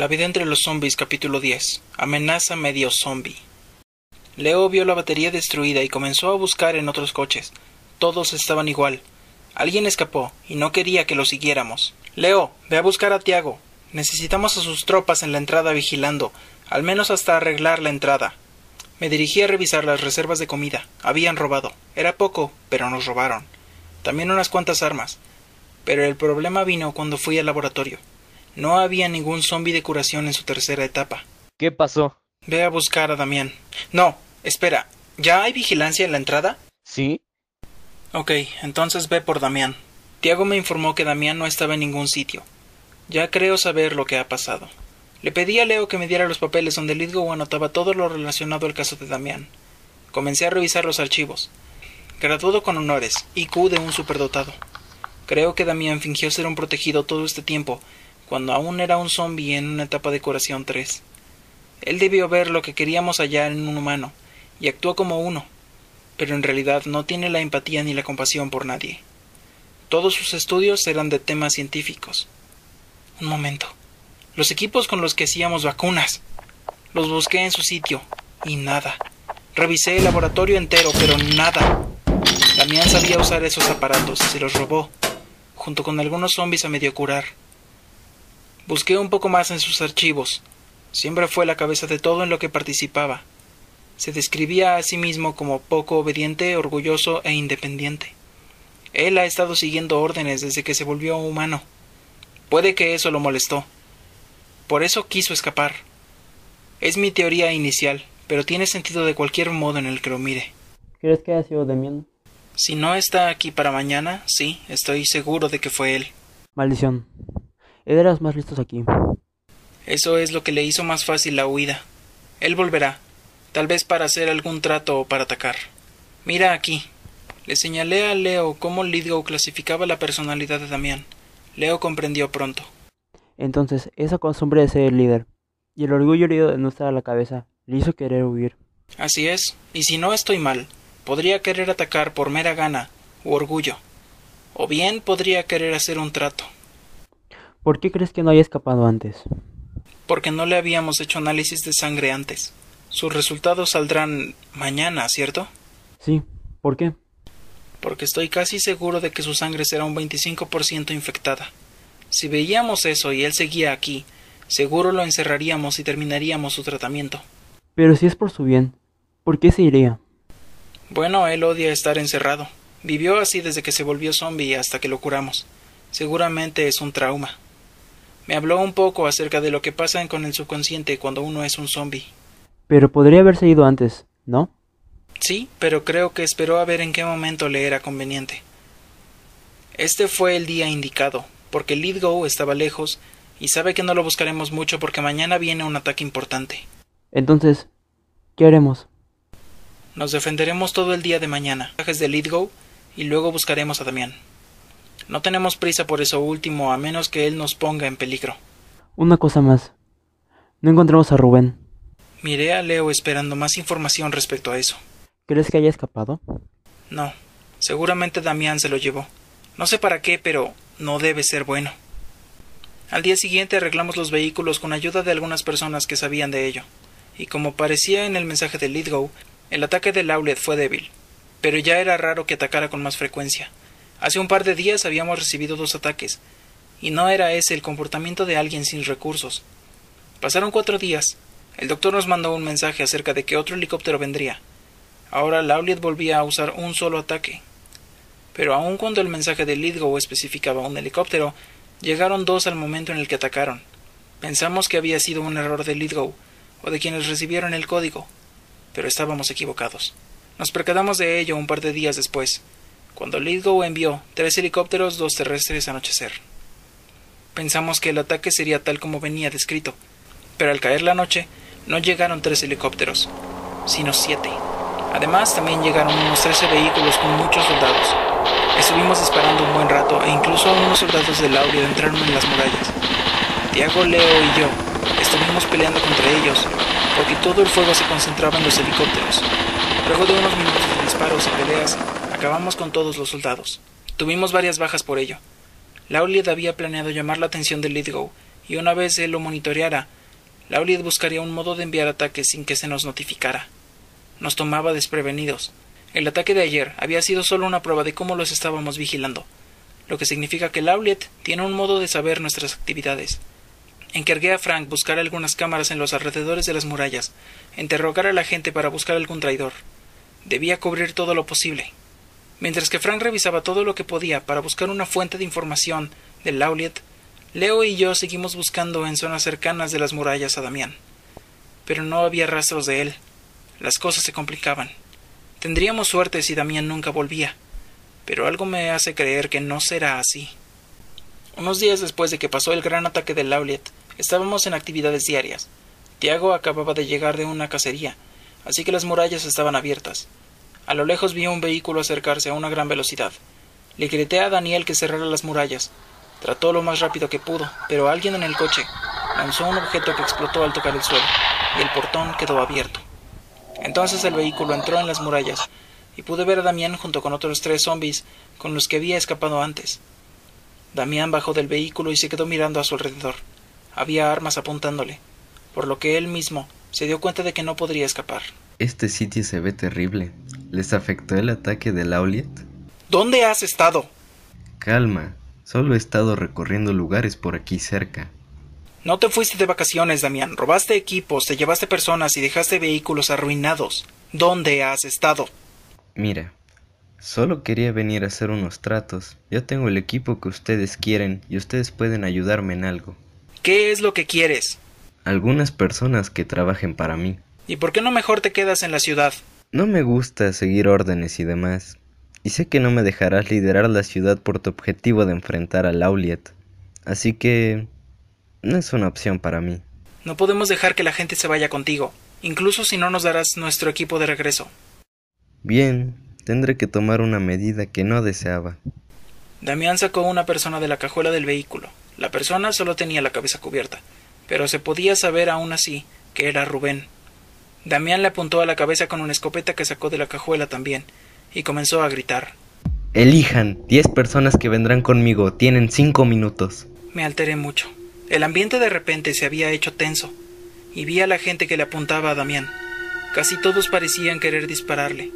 La vida entre los zombies capítulo 10. Amenaza medio zombie. Leo vio la batería destruida y comenzó a buscar en otros coches. Todos estaban igual. Alguien escapó y no quería que lo siguiéramos. Leo, ve a buscar a Tiago. Necesitamos a sus tropas en la entrada vigilando, al menos hasta arreglar la entrada. Me dirigí a revisar las reservas de comida. Habían robado. Era poco, pero nos robaron. También unas cuantas armas. Pero el problema vino cuando fui al laboratorio. No había ningún zombi de curación en su tercera etapa. ¿Qué pasó? Ve a buscar a Damián. No, espera. ¿Ya hay vigilancia en la entrada? ¿Sí? Ok, entonces ve por Damián. Tiago me informó que Damián no estaba en ningún sitio. Ya creo saber lo que ha pasado. Le pedí a Leo que me diera los papeles donde Lidgo anotaba todo lo relacionado al caso de Damián. Comencé a revisar los archivos. Graduado con honores, IQ de un superdotado. Creo que Damián fingió ser un protegido todo este tiempo cuando aún era un zombie en una etapa de curación 3. Él debió ver lo que queríamos hallar en un humano, y actuó como uno, pero en realidad no tiene la empatía ni la compasión por nadie. Todos sus estudios eran de temas científicos. Un momento. Los equipos con los que hacíamos vacunas. Los busqué en su sitio, y nada. Revisé el laboratorio entero, pero nada. Damián sabía usar esos aparatos y se los robó, junto con algunos zombies a medio curar. Busqué un poco más en sus archivos. Siempre fue la cabeza de todo en lo que participaba. Se describía a sí mismo como poco obediente, orgulloso e independiente. Él ha estado siguiendo órdenes desde que se volvió humano. Puede que eso lo molestó. Por eso quiso escapar. Es mi teoría inicial, pero tiene sentido de cualquier modo en el que lo mire. ¿Crees que haya sido Demian? Si no está aquí para mañana, sí, estoy seguro de que fue él. Maldición. Era los más listos aquí. Eso es lo que le hizo más fácil la huida. Él volverá, tal vez para hacer algún trato o para atacar. Mira aquí. Le señalé a Leo cómo Lidgo clasificaba la personalidad de Damián. Leo comprendió pronto. Entonces, esa costumbre de ser el líder y el orgullo herido de no estar a la cabeza le hizo querer huir. Así es, y si no estoy mal, podría querer atacar por mera gana u orgullo, o bien podría querer hacer un trato. ¿Por qué crees que no haya escapado antes? Porque no le habíamos hecho análisis de sangre antes. Sus resultados saldrán mañana, ¿cierto? Sí. ¿Por qué? Porque estoy casi seguro de que su sangre será un 25% infectada. Si veíamos eso y él seguía aquí, seguro lo encerraríamos y terminaríamos su tratamiento. Pero si es por su bien, ¿por qué se iría? Bueno, él odia estar encerrado. Vivió así desde que se volvió zombie hasta que lo curamos. Seguramente es un trauma. Me habló un poco acerca de lo que pasa con el subconsciente cuando uno es un zombie. Pero podría haberse ido antes, ¿no? Sí, pero creo que esperó a ver en qué momento le era conveniente. Este fue el día indicado, porque Lidgo estaba lejos y sabe que no lo buscaremos mucho porque mañana viene un ataque importante. Entonces, ¿qué haremos? Nos defenderemos todo el día de mañana, de y luego buscaremos a Damián. No tenemos prisa por eso último, a menos que él nos ponga en peligro. Una cosa más. No encontramos a Rubén. Miré a Leo esperando más información respecto a eso. ¿Crees que haya escapado? No. Seguramente Damián se lo llevó. No sé para qué, pero no debe ser bueno. Al día siguiente arreglamos los vehículos con ayuda de algunas personas que sabían de ello. Y como parecía en el mensaje de Lidgo, el ataque del outlet fue débil. Pero ya era raro que atacara con más frecuencia. Hace un par de días habíamos recibido dos ataques, y no era ese el comportamiento de alguien sin recursos. Pasaron cuatro días. El doctor nos mandó un mensaje acerca de que otro helicóptero vendría. Ahora Lauliet volvía a usar un solo ataque. Pero aun cuando el mensaje de Lidgo especificaba un helicóptero, llegaron dos al momento en el que atacaron. Pensamos que había sido un error de Lidgo o de quienes recibieron el código, pero estábamos equivocados. Nos percatamos de ello un par de días después, cuando Lidgo envió tres helicópteros, dos terrestres anochecer. Pensamos que el ataque sería tal como venía descrito, pero al caer la noche no llegaron tres helicópteros, sino siete. Además, también llegaron unos trece vehículos con muchos soldados. Estuvimos disparando un buen rato e incluso unos soldados del Lauria entraron en las murallas. Tiago, Leo y yo estuvimos peleando contra ellos, porque todo el fuego se concentraba en los helicópteros. Luego de unos minutos de disparos y peleas, Acabamos con todos los soldados. Tuvimos varias bajas por ello. Lauliet había planeado llamar la atención de Lidgo y una vez él lo monitoreara, Lauliet buscaría un modo de enviar ataques sin que se nos notificara. Nos tomaba desprevenidos. El ataque de ayer había sido solo una prueba de cómo los estábamos vigilando, lo que significa que Lauliet tiene un modo de saber nuestras actividades. Encargué a Frank buscar algunas cámaras en los alrededores de las murallas, interrogar a la gente para buscar algún traidor. Debía cubrir todo lo posible. Mientras que Frank revisaba todo lo que podía para buscar una fuente de información de Lauliet, Leo y yo seguimos buscando en zonas cercanas de las murallas a Damián. Pero no había rastros de él. Las cosas se complicaban. Tendríamos suerte si Damián nunca volvía, pero algo me hace creer que no será así. Unos días después de que pasó el gran ataque de Lauliet, estábamos en actividades diarias. Tiago acababa de llegar de una cacería, así que las murallas estaban abiertas. A lo lejos vi un vehículo acercarse a una gran velocidad. Le grité a Daniel que cerrara las murallas. Trató lo más rápido que pudo, pero alguien en el coche lanzó un objeto que explotó al tocar el suelo, y el portón quedó abierto. Entonces el vehículo entró en las murallas, y pude ver a Damián junto con otros tres zombies con los que había escapado antes. Damián bajó del vehículo y se quedó mirando a su alrededor. Había armas apuntándole, por lo que él mismo se dio cuenta de que no podría escapar. Este sitio se ve terrible. ¿Les afectó el ataque de Lauliet? ¿Dónde has estado? Calma, solo he estado recorriendo lugares por aquí cerca. No te fuiste de vacaciones, Damián. Robaste equipos, te llevaste personas y dejaste vehículos arruinados. ¿Dónde has estado? Mira, solo quería venir a hacer unos tratos. Yo tengo el equipo que ustedes quieren y ustedes pueden ayudarme en algo. ¿Qué es lo que quieres? Algunas personas que trabajen para mí. ¿Y por qué no mejor te quedas en la ciudad? No me gusta seguir órdenes y demás. Y sé que no me dejarás liderar la ciudad por tu objetivo de enfrentar a Lauliet. Así que... no es una opción para mí. No podemos dejar que la gente se vaya contigo, incluso si no nos darás nuestro equipo de regreso. Bien, tendré que tomar una medida que no deseaba. Damián sacó una persona de la cajuela del vehículo. La persona solo tenía la cabeza cubierta, pero se podía saber aún así que era Rubén. Damián le apuntó a la cabeza con una escopeta que sacó de la cajuela también, y comenzó a gritar. Elijan, diez personas que vendrán conmigo, tienen cinco minutos. Me alteré mucho. El ambiente de repente se había hecho tenso, y vi a la gente que le apuntaba a Damián. Casi todos parecían querer dispararle.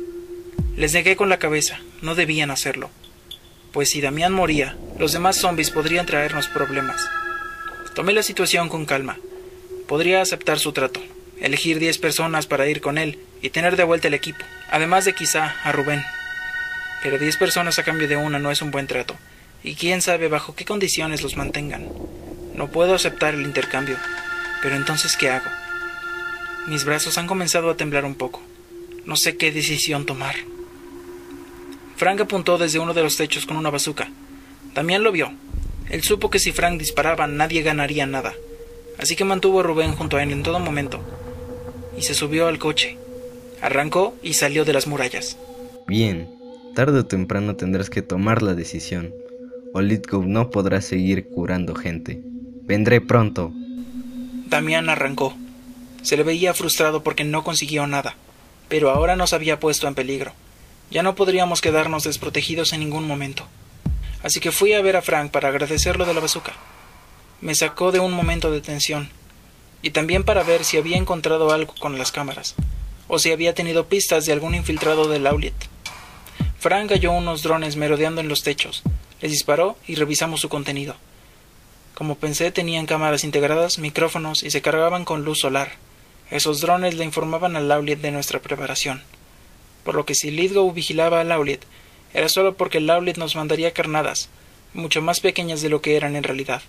Les negué con la cabeza, no debían hacerlo. Pues si Damián moría, los demás zombies podrían traernos problemas. Tomé la situación con calma. Podría aceptar su trato, elegir diez personas para ir con él y tener de vuelta el equipo, además de quizá a Rubén. Pero diez personas a cambio de una no es un buen trato, y quién sabe bajo qué condiciones los mantengan. No puedo aceptar el intercambio, pero entonces ¿qué hago? Mis brazos han comenzado a temblar un poco. No sé qué decisión tomar. Frank apuntó desde uno de los techos con una bazuca. Damián lo vio. Él supo que si Frank disparaba nadie ganaría nada. Así que mantuvo a Rubén junto a él en todo momento. Y se subió al coche. Arrancó y salió de las murallas. Bien, tarde o temprano tendrás que tomar la decisión. O Litgo no podrá seguir curando gente. Vendré pronto. Damián arrancó. Se le veía frustrado porque no consiguió nada, pero ahora nos había puesto en peligro. Ya no podríamos quedarnos desprotegidos en ningún momento. Así que fui a ver a Frank para agradecerlo de la bazuca. Me sacó de un momento de tensión, y también para ver si había encontrado algo con las cámaras, o si había tenido pistas de algún infiltrado de Lauliet. Frank halló unos drones merodeando en los techos, les disparó y revisamos su contenido. Como pensé, tenían cámaras integradas, micrófonos y se cargaban con luz solar. Esos drones le informaban a Lauliet de nuestra preparación. Por lo que si Lidgow vigilaba a Lauliet, era solo porque Lauliet nos mandaría carnadas, mucho más pequeñas de lo que eran en realidad.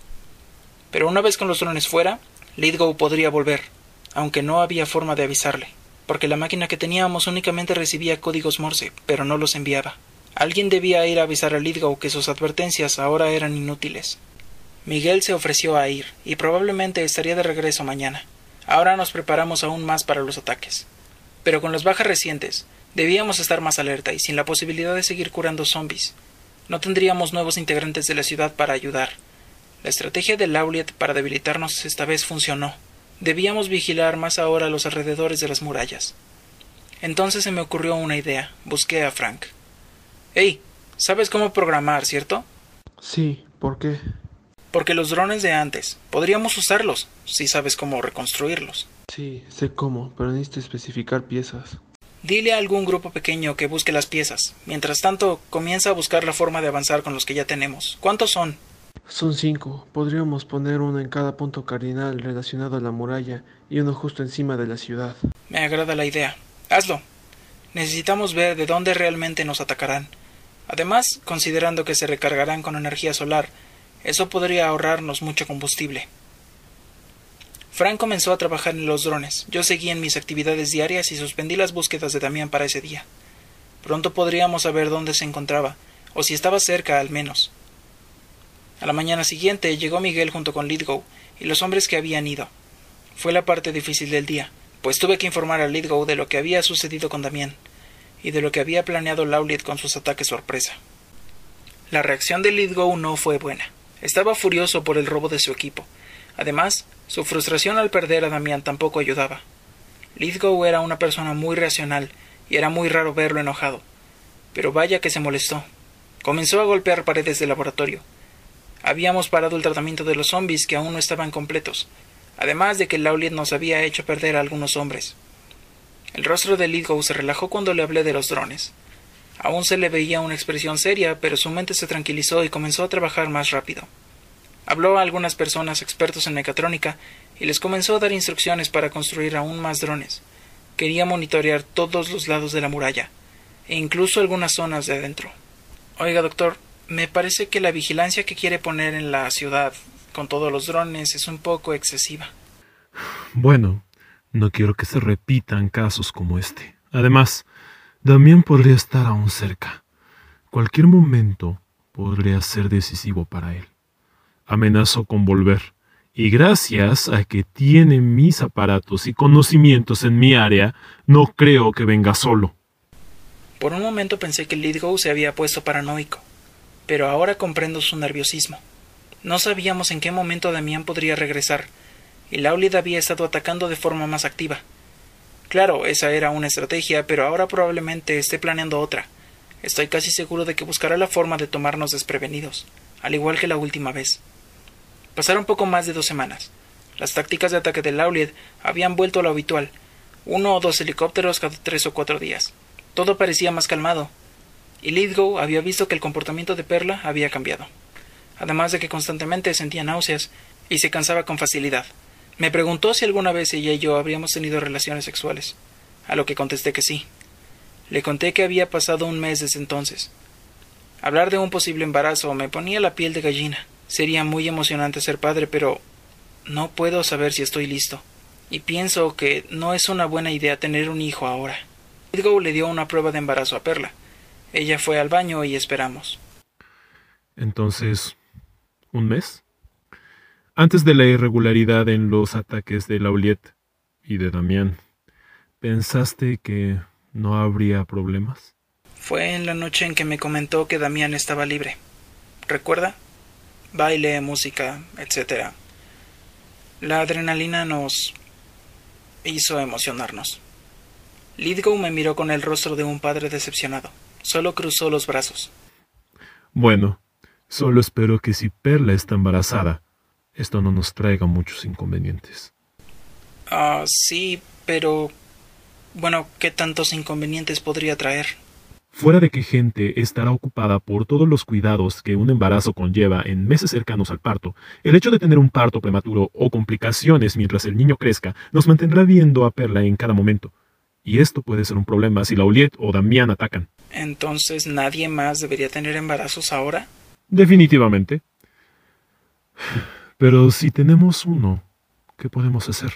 Pero una vez con los drones fuera, Lidgow podría volver, aunque no había forma de avisarle, porque la máquina que teníamos únicamente recibía códigos Morse, pero no los enviaba. Alguien debía ir a avisar a Lidgow que sus advertencias ahora eran inútiles. Miguel se ofreció a ir, y probablemente estaría de regreso mañana. Ahora nos preparamos aún más para los ataques. Pero con las bajas recientes, debíamos estar más alerta y sin la posibilidad de seguir curando zombies. No tendríamos nuevos integrantes de la ciudad para ayudar. La estrategia de Lauliet para debilitarnos esta vez funcionó. Debíamos vigilar más ahora los alrededores de las murallas. Entonces se me ocurrió una idea. Busqué a Frank. Hey, ¿sabes cómo programar, cierto? Sí, ¿por qué? Porque los drones de antes, podríamos usarlos, si sabes cómo reconstruirlos. Sí, sé cómo, pero necesito especificar piezas. Dile a algún grupo pequeño que busque las piezas. Mientras tanto, comienza a buscar la forma de avanzar con los que ya tenemos. ¿Cuántos son? Son cinco. Podríamos poner uno en cada punto cardinal relacionado a la muralla y uno justo encima de la ciudad. Me agrada la idea. Hazlo. Necesitamos ver de dónde realmente nos atacarán. Además, considerando que se recargarán con energía solar, eso podría ahorrarnos mucho combustible. Frank comenzó a trabajar en los drones. Yo seguí en mis actividades diarias y suspendí las búsquedas de Damián para ese día. Pronto podríamos saber dónde se encontraba, o si estaba cerca al menos. A la mañana siguiente llegó Miguel junto con Lidgow y los hombres que habían ido. Fue la parte difícil del día, pues tuve que informar a Lidgow de lo que había sucedido con Damián y de lo que había planeado Lauliet con sus ataques sorpresa. La reacción de Lidgow no fue buena. Estaba furioso por el robo de su equipo. Además, su frustración al perder a Damián tampoco ayudaba. Lidgow era una persona muy racional y era muy raro verlo enojado. Pero vaya que se molestó. Comenzó a golpear paredes del laboratorio, Habíamos parado el tratamiento de los zombies que aún no estaban completos, además de que Lauliet nos había hecho perder a algunos hombres. El rostro de Lidgow se relajó cuando le hablé de los drones. Aún se le veía una expresión seria, pero su mente se tranquilizó y comenzó a trabajar más rápido. Habló a algunas personas expertos en mecatrónica y les comenzó a dar instrucciones para construir aún más drones. Quería monitorear todos los lados de la muralla, e incluso algunas zonas de adentro. Oiga, doctor, me parece que la vigilancia que quiere poner en la ciudad con todos los drones es un poco excesiva. Bueno, no quiero que se repitan casos como este. Además, Damián podría estar aún cerca. Cualquier momento podría ser decisivo para él. Amenazó con volver, y gracias a que tiene mis aparatos y conocimientos en mi área, no creo que venga solo. Por un momento pensé que Lidgow se había puesto paranoico pero ahora comprendo su nerviosismo. No sabíamos en qué momento Damián podría regresar, y Laulid había estado atacando de forma más activa. Claro, esa era una estrategia, pero ahora probablemente esté planeando otra. Estoy casi seguro de que buscará la forma de tomarnos desprevenidos, al igual que la última vez. Pasaron poco más de dos semanas. Las tácticas de ataque de Laulid habían vuelto a lo habitual, uno o dos helicópteros cada tres o cuatro días. Todo parecía más calmado, y Lidgow había visto que el comportamiento de Perla había cambiado, además de que constantemente sentía náuseas y se cansaba con facilidad. Me preguntó si alguna vez ella y yo habríamos tenido relaciones sexuales, a lo que contesté que sí. Le conté que había pasado un mes desde entonces. Hablar de un posible embarazo me ponía la piel de gallina. Sería muy emocionante ser padre, pero no puedo saber si estoy listo. Y pienso que no es una buena idea tener un hijo ahora. Lidgow le dio una prueba de embarazo a Perla, ella fue al baño y esperamos. Entonces, ¿un mes? Antes de la irregularidad en los ataques de Lauliet y de Damián, ¿pensaste que no habría problemas? Fue en la noche en que me comentó que Damián estaba libre. ¿Recuerda? Baile, música, etc. La adrenalina nos hizo emocionarnos. Lidgow me miró con el rostro de un padre decepcionado. Solo cruzó los brazos. Bueno, solo espero que si Perla está embarazada, esto no nos traiga muchos inconvenientes. Ah, sí, pero... Bueno, ¿qué tantos inconvenientes podría traer? Fuera de que gente estará ocupada por todos los cuidados que un embarazo conlleva en meses cercanos al parto, el hecho de tener un parto prematuro o complicaciones mientras el niño crezca nos mantendrá viendo a Perla en cada momento. Y esto puede ser un problema si Lauliet o Damián atacan. Entonces, ¿nadie más debería tener embarazos ahora? Definitivamente. Pero si tenemos uno, ¿qué podemos hacer?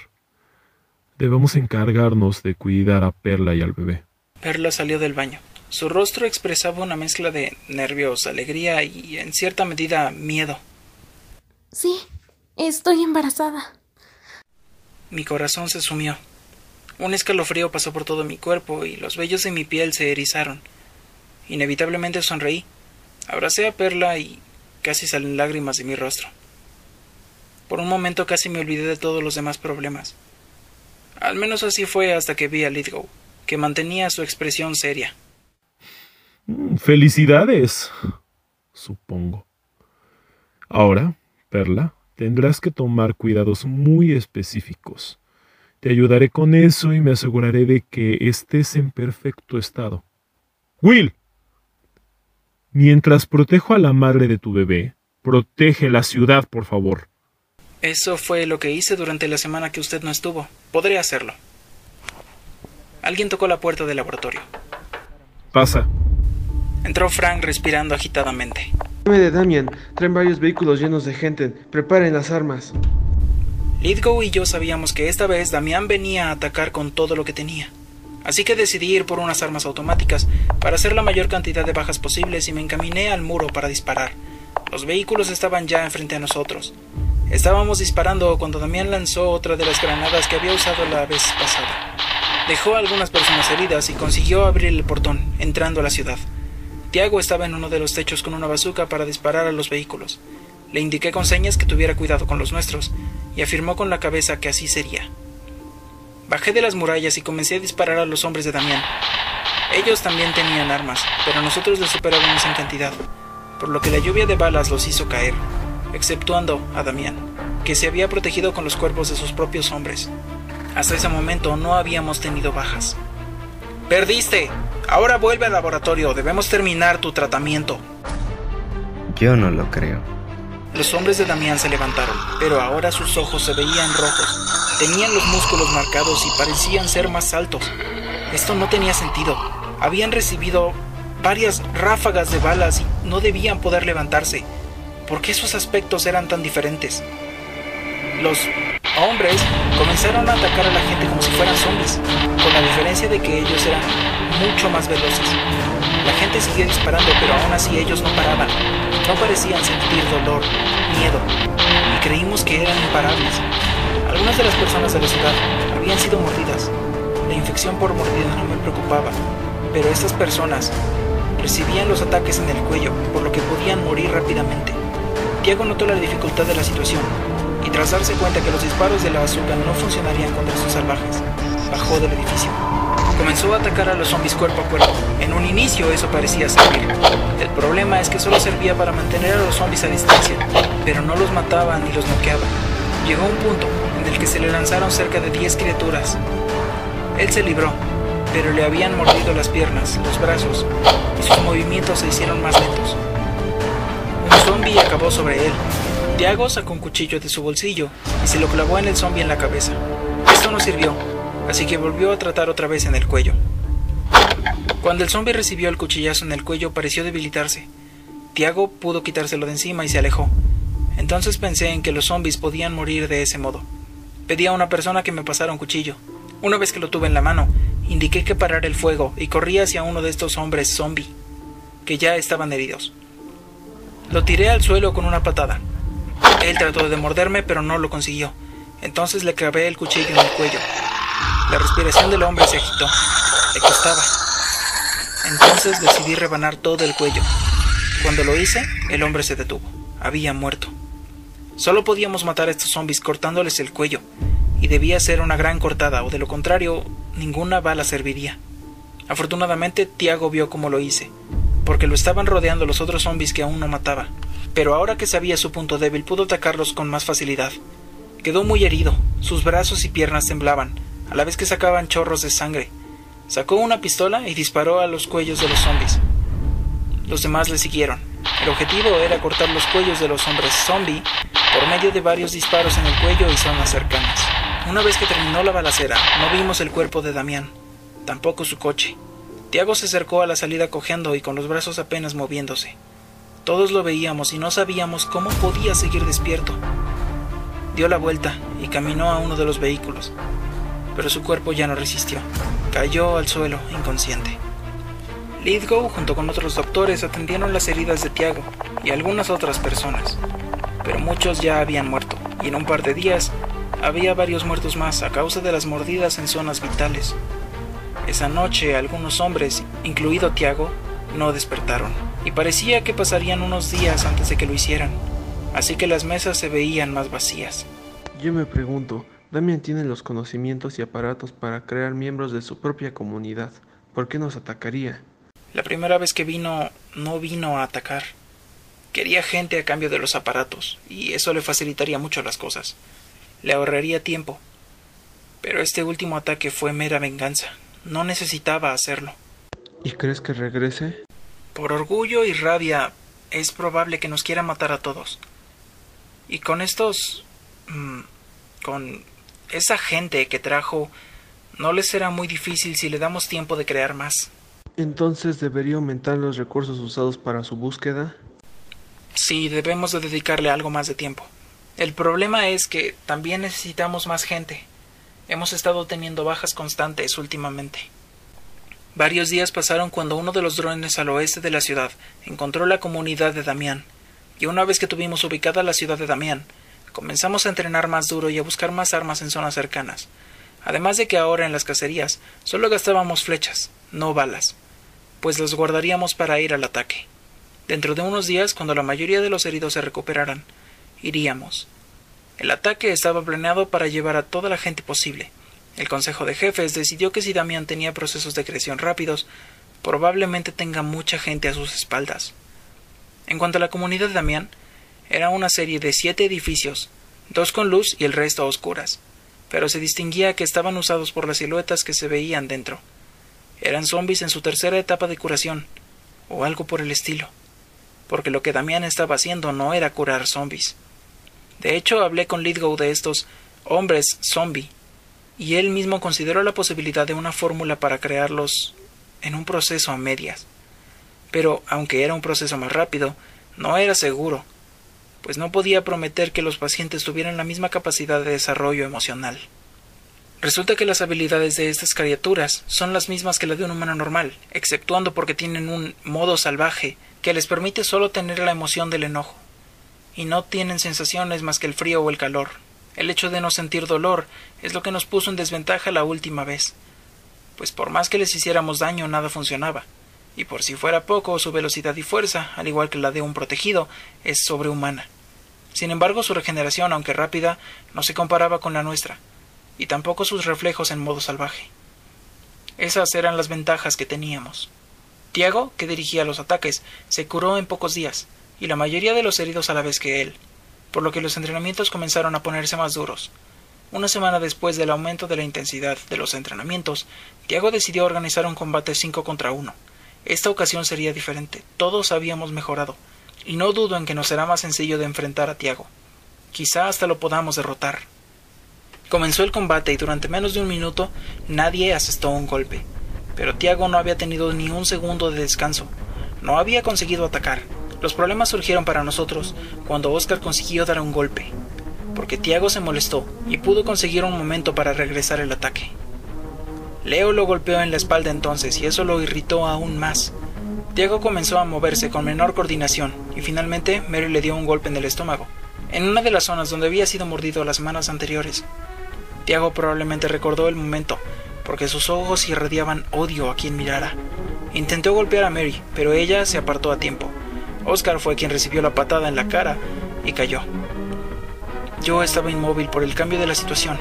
Debemos encargarnos de cuidar a Perla y al bebé. Perla salió del baño. Su rostro expresaba una mezcla de nervios, alegría y, en cierta medida, miedo. Sí, estoy embarazada. Mi corazón se sumió. Un escalofrío pasó por todo mi cuerpo y los vellos de mi piel se erizaron. Inevitablemente sonreí. Abracé a Perla y casi salen lágrimas de mi rostro. Por un momento casi me olvidé de todos los demás problemas. Al menos así fue hasta que vi a Lidgow, que mantenía su expresión seria. Mm, felicidades, supongo. Ahora Perla, tendrás que tomar cuidados muy específicos. Te ayudaré con eso y me aseguraré de que estés en perfecto estado. Will. Mientras protejo a la madre de tu bebé, protege la ciudad, por favor. Eso fue lo que hice durante la semana que usted no estuvo. Podré hacerlo. Alguien tocó la puerta del laboratorio. Pasa. Entró Frank respirando agitadamente. Dame de Damian, traen varios vehículos llenos de gente. Preparen las armas. Lidgo y yo sabíamos que esta vez Damián venía a atacar con todo lo que tenía. Así que decidí ir por unas armas automáticas para hacer la mayor cantidad de bajas posibles y me encaminé al muro para disparar. Los vehículos estaban ya enfrente a nosotros. Estábamos disparando cuando Damián lanzó otra de las granadas que había usado la vez pasada. Dejó a algunas personas heridas y consiguió abrir el portón, entrando a la ciudad. Tiago estaba en uno de los techos con una bazuca para disparar a los vehículos. Le indiqué con señas que tuviera cuidado con los nuestros, y afirmó con la cabeza que así sería. Bajé de las murallas y comencé a disparar a los hombres de Damián. Ellos también tenían armas, pero nosotros les superábamos en cantidad, por lo que la lluvia de balas los hizo caer, exceptuando a Damián, que se había protegido con los cuerpos de sus propios hombres. Hasta ese momento no habíamos tenido bajas. Perdiste. Ahora vuelve al laboratorio. Debemos terminar tu tratamiento. Yo no lo creo. Los hombres de Damián se levantaron, pero ahora sus ojos se veían rojos. Tenían los músculos marcados y parecían ser más altos. Esto no tenía sentido. Habían recibido varias ráfagas de balas y no debían poder levantarse. ¿Por qué sus aspectos eran tan diferentes? Los hombres comenzaron a atacar a la gente como si fueran zombies, con la diferencia de que ellos eran mucho más veloces. La gente seguía disparando, pero aún así ellos no paraban. No parecían sentir dolor, miedo, y creímos que eran imparables. Algunas de las personas de la ciudad habían sido mordidas. La infección por mordida no me preocupaba, pero estas personas recibían los ataques en el cuello, por lo que podían morir rápidamente. Tiago notó la dificultad de la situación, y tras darse cuenta que los disparos de la bazooka no funcionarían contra sus salvajes, bajó del edificio. Comenzó a atacar a los zombies cuerpo a cuerpo. En un inicio eso parecía servir. El problema es que solo servía para mantener a los zombies a distancia, pero no los mataba ni los noqueaba. Llegó un punto en el que se le lanzaron cerca de 10 criaturas. Él se libró, pero le habían mordido las piernas, los brazos, y sus movimientos se hicieron más lentos. Un zombie acabó sobre él. Tiago sacó un cuchillo de su bolsillo y se lo clavó en el zombie en la cabeza. Esto no sirvió, así que volvió a tratar otra vez en el cuello. Cuando el zombie recibió el cuchillazo en el cuello pareció debilitarse. Tiago pudo quitárselo de encima y se alejó. Entonces pensé en que los zombies podían morir de ese modo. Pedí a una persona que me pasara un cuchillo. Una vez que lo tuve en la mano, indiqué que parara el fuego y corrí hacia uno de estos hombres zombie, que ya estaban heridos. Lo tiré al suelo con una patada. Él trató de morderme, pero no lo consiguió. Entonces le clavé el cuchillo en el cuello. La respiración del hombre se agitó. Le costaba. Entonces decidí rebanar todo el cuello. Cuando lo hice, el hombre se detuvo. Había muerto. Solo podíamos matar a estos zombies cortándoles el cuello, y debía ser una gran cortada, o de lo contrario, ninguna bala serviría. Afortunadamente, Tiago vio cómo lo hice, porque lo estaban rodeando los otros zombies que aún no mataba. Pero ahora que sabía su punto débil, pudo atacarlos con más facilidad. Quedó muy herido, sus brazos y piernas temblaban, a la vez que sacaban chorros de sangre. Sacó una pistola y disparó a los cuellos de los zombies. Los demás le siguieron. El objetivo era cortar los cuellos de los hombres zombie por medio de varios disparos en el cuello y zonas cercanas. Una vez que terminó la balacera, no vimos el cuerpo de Damián, tampoco su coche. Tiago se acercó a la salida cojeando y con los brazos apenas moviéndose. Todos lo veíamos y no sabíamos cómo podía seguir despierto. Dio la vuelta y caminó a uno de los vehículos, pero su cuerpo ya no resistió. Cayó al suelo, inconsciente. Lithgow, junto con otros doctores, atendieron las heridas de Tiago y algunas otras personas, pero muchos ya habían muerto, y en un par de días había varios muertos más a causa de las mordidas en zonas vitales. Esa noche algunos hombres, incluido Tiago, no despertaron, y parecía que pasarían unos días antes de que lo hicieran, así que las mesas se veían más vacías. Yo me pregunto, Damian tiene los conocimientos y aparatos para crear miembros de su propia comunidad. ¿Por qué nos atacaría? La primera vez que vino, no vino a atacar. Quería gente a cambio de los aparatos, y eso le facilitaría mucho las cosas. Le ahorraría tiempo. Pero este último ataque fue mera venganza. No necesitaba hacerlo. ¿Y crees que regrese? Por orgullo y rabia, es probable que nos quiera matar a todos. Y con estos... mm, con esa gente que trajo, no les será muy difícil si le damos tiempo de crear más. Entonces debería aumentar los recursos usados para su búsqueda. Sí, debemos de dedicarle algo más de tiempo. El problema es que también necesitamos más gente. Hemos estado teniendo bajas constantes últimamente. Varios días pasaron cuando uno de los drones al oeste de la ciudad encontró la comunidad de Damián, y una vez que tuvimos ubicada la ciudad de Damián, comenzamos a entrenar más duro y a buscar más armas en zonas cercanas. Además de que ahora en las cacerías solo gastábamos flechas, no balas, pues las guardaríamos para ir al ataque. Dentro de unos días, cuando la mayoría de los heridos se recuperaran, iríamos. El ataque estaba planeado para llevar a toda la gente posible. El Consejo de Jefes decidió que si Damián tenía procesos de creación rápidos, probablemente tenga mucha gente a sus espaldas. En cuanto a la comunidad de Damián, era una serie de siete edificios, dos con luz y el resto a oscuras, pero se distinguía que estaban usados por las siluetas que se veían dentro. Eran zombies en su tercera etapa de curación, o algo por el estilo, porque lo que Damián estaba haciendo no era curar zombies. De hecho, hablé con Lidgow de estos hombres zombie, y él mismo consideró la posibilidad de una fórmula para crearlos en un proceso a medias. Pero, aunque era un proceso más rápido, no era seguro, pues no podía prometer que los pacientes tuvieran la misma capacidad de desarrollo emocional. Resulta que las habilidades de estas criaturas son las mismas que las de un humano normal, exceptuando porque tienen un modo salvaje que les permite solo tener la emoción del enojo, y no tienen sensaciones más que el frío o el calor. El hecho de no sentir dolor es lo que nos puso en desventaja la última vez, pues por más que les hiciéramos daño nada funcionaba, y por si fuera poco su velocidad y fuerza, al igual que la de un protegido, es sobrehumana. Sin embargo, su regeneración, aunque rápida, no se comparaba con la nuestra, y tampoco sus reflejos en modo salvaje. Esas eran las ventajas que teníamos. Tiago, que dirigía los ataques, se curó en pocos días, y la mayoría de los heridos a la vez que él, por lo que los entrenamientos comenzaron a ponerse más duros. Una semana después del aumento de la intensidad de los entrenamientos, Tiago decidió organizar un combate 5 contra 1. Esta ocasión sería diferente, todos habíamos mejorado, y no dudo en que nos será más sencillo de enfrentar a Tiago. Quizá hasta lo podamos derrotar. Comenzó el combate y durante menos de un minuto nadie asestó un golpe. Pero Tiago no había tenido ni un segundo de descanso. No había conseguido atacar. Los problemas surgieron para nosotros cuando Oscar consiguió dar un golpe, porque Tiago se molestó y pudo conseguir un momento para regresar el ataque. Leo lo golpeó en la espalda entonces y eso lo irritó aún más. Tiago comenzó a moverse con menor coordinación y finalmente Mary le dio un golpe en el estómago, en una de las zonas donde había sido mordido las semanas anteriores. Tiago probablemente recordó el momento, porque sus ojos irradiaban odio a quien mirara. Intentó golpear a Mary, pero ella se apartó a tiempo. Oscar fue quien recibió la patada en la cara y cayó. Yo estaba inmóvil por el cambio de la situación.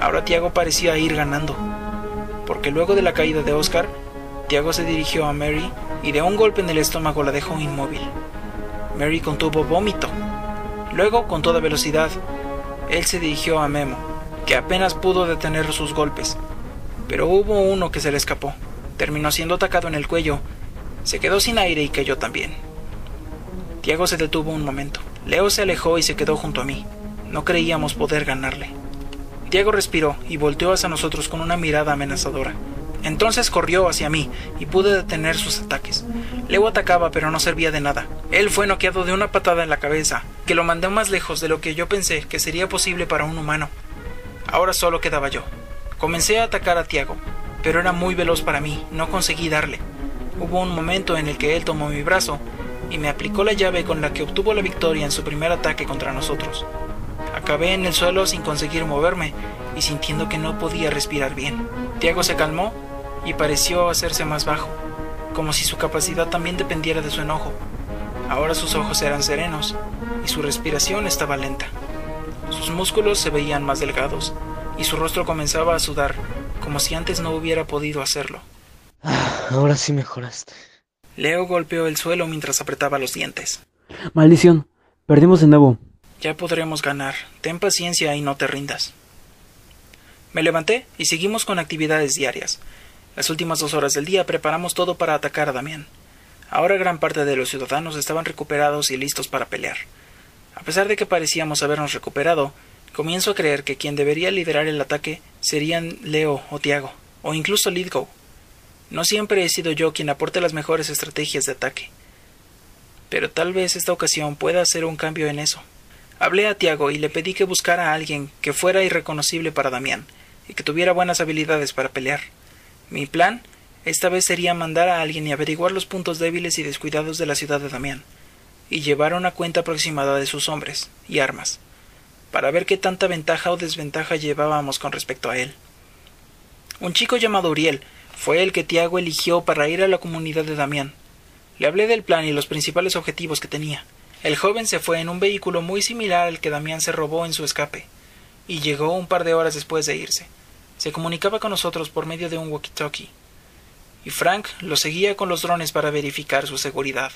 Ahora Tiago parecía ir ganando, porque luego de la caída de Oscar, Tiago se dirigió a Mary y de un golpe en el estómago la dejó inmóvil. Mary contuvo vómito. Luego, con toda velocidad, él se dirigió a Memo, que apenas pudo detener sus golpes. Pero hubo uno que se le escapó. Terminó siendo atacado en el cuello. Se quedó sin aire y cayó también. Tiago se detuvo un momento. Leo se alejó y se quedó junto a mí. No creíamos poder ganarle. Tiago respiró y volteó hacia nosotros con una mirada amenazadora. Entonces corrió hacia mí y pude detener sus ataques. Leo atacaba pero no servía de nada. Él fue noqueado de una patada en la cabeza, que lo mandó más lejos de lo que yo pensé que sería posible para un humano. Ahora solo quedaba yo. Comencé a atacar a Tiago, pero era muy veloz para mí, no conseguí darle. Hubo un momento en el que él tomó mi brazo y me aplicó la llave con la que obtuvo la victoria en su primer ataque contra nosotros. Acabé en el suelo sin conseguir moverme y sintiendo que no podía respirar bien. Tiago se calmó y pareció hacerse más bajo, como si su capacidad también dependiera de su enojo. Ahora sus ojos eran serenos y su respiración estaba lenta. Sus músculos se veían más delgados y su rostro comenzaba a sudar, como si antes no hubiera podido hacerlo. Ah, ahora sí mejoraste. Leo golpeó el suelo mientras apretaba los dientes. Maldición. Perdimos de nuevo. Ya podremos ganar. Ten paciencia y no te rindas. Me levanté y seguimos con actividades diarias. Las últimas dos horas del día preparamos todo para atacar a Damián. Ahora gran parte de los ciudadanos estaban recuperados y listos para pelear. A pesar de que parecíamos habernos recuperado, comienzo a creer que quien debería liderar el ataque serían Leo o Tiago, o incluso Lidgo. No siempre he sido yo quien aporte las mejores estrategias de ataque. Pero tal vez esta ocasión pueda hacer un cambio en eso. Hablé a Tiago y le pedí que buscara a alguien que fuera irreconocible para Damián y que tuviera buenas habilidades para pelear. Mi plan esta vez sería mandar a alguien y averiguar los puntos débiles y descuidados de la ciudad de Damián, y llevar una cuenta aproximada de sus hombres y armas, para ver qué tanta ventaja o desventaja llevábamos con respecto a él. Un chico llamado Uriel fue el que Tiago eligió para ir a la comunidad de Damián. Le hablé del plan y los principales objetivos que tenía. El joven se fue en un vehículo muy similar al que Damián se robó en su escape, y llegó un par de horas después de irse. Se comunicaba con nosotros por medio de un walkie-talkie, y Frank lo seguía con los drones para verificar su seguridad.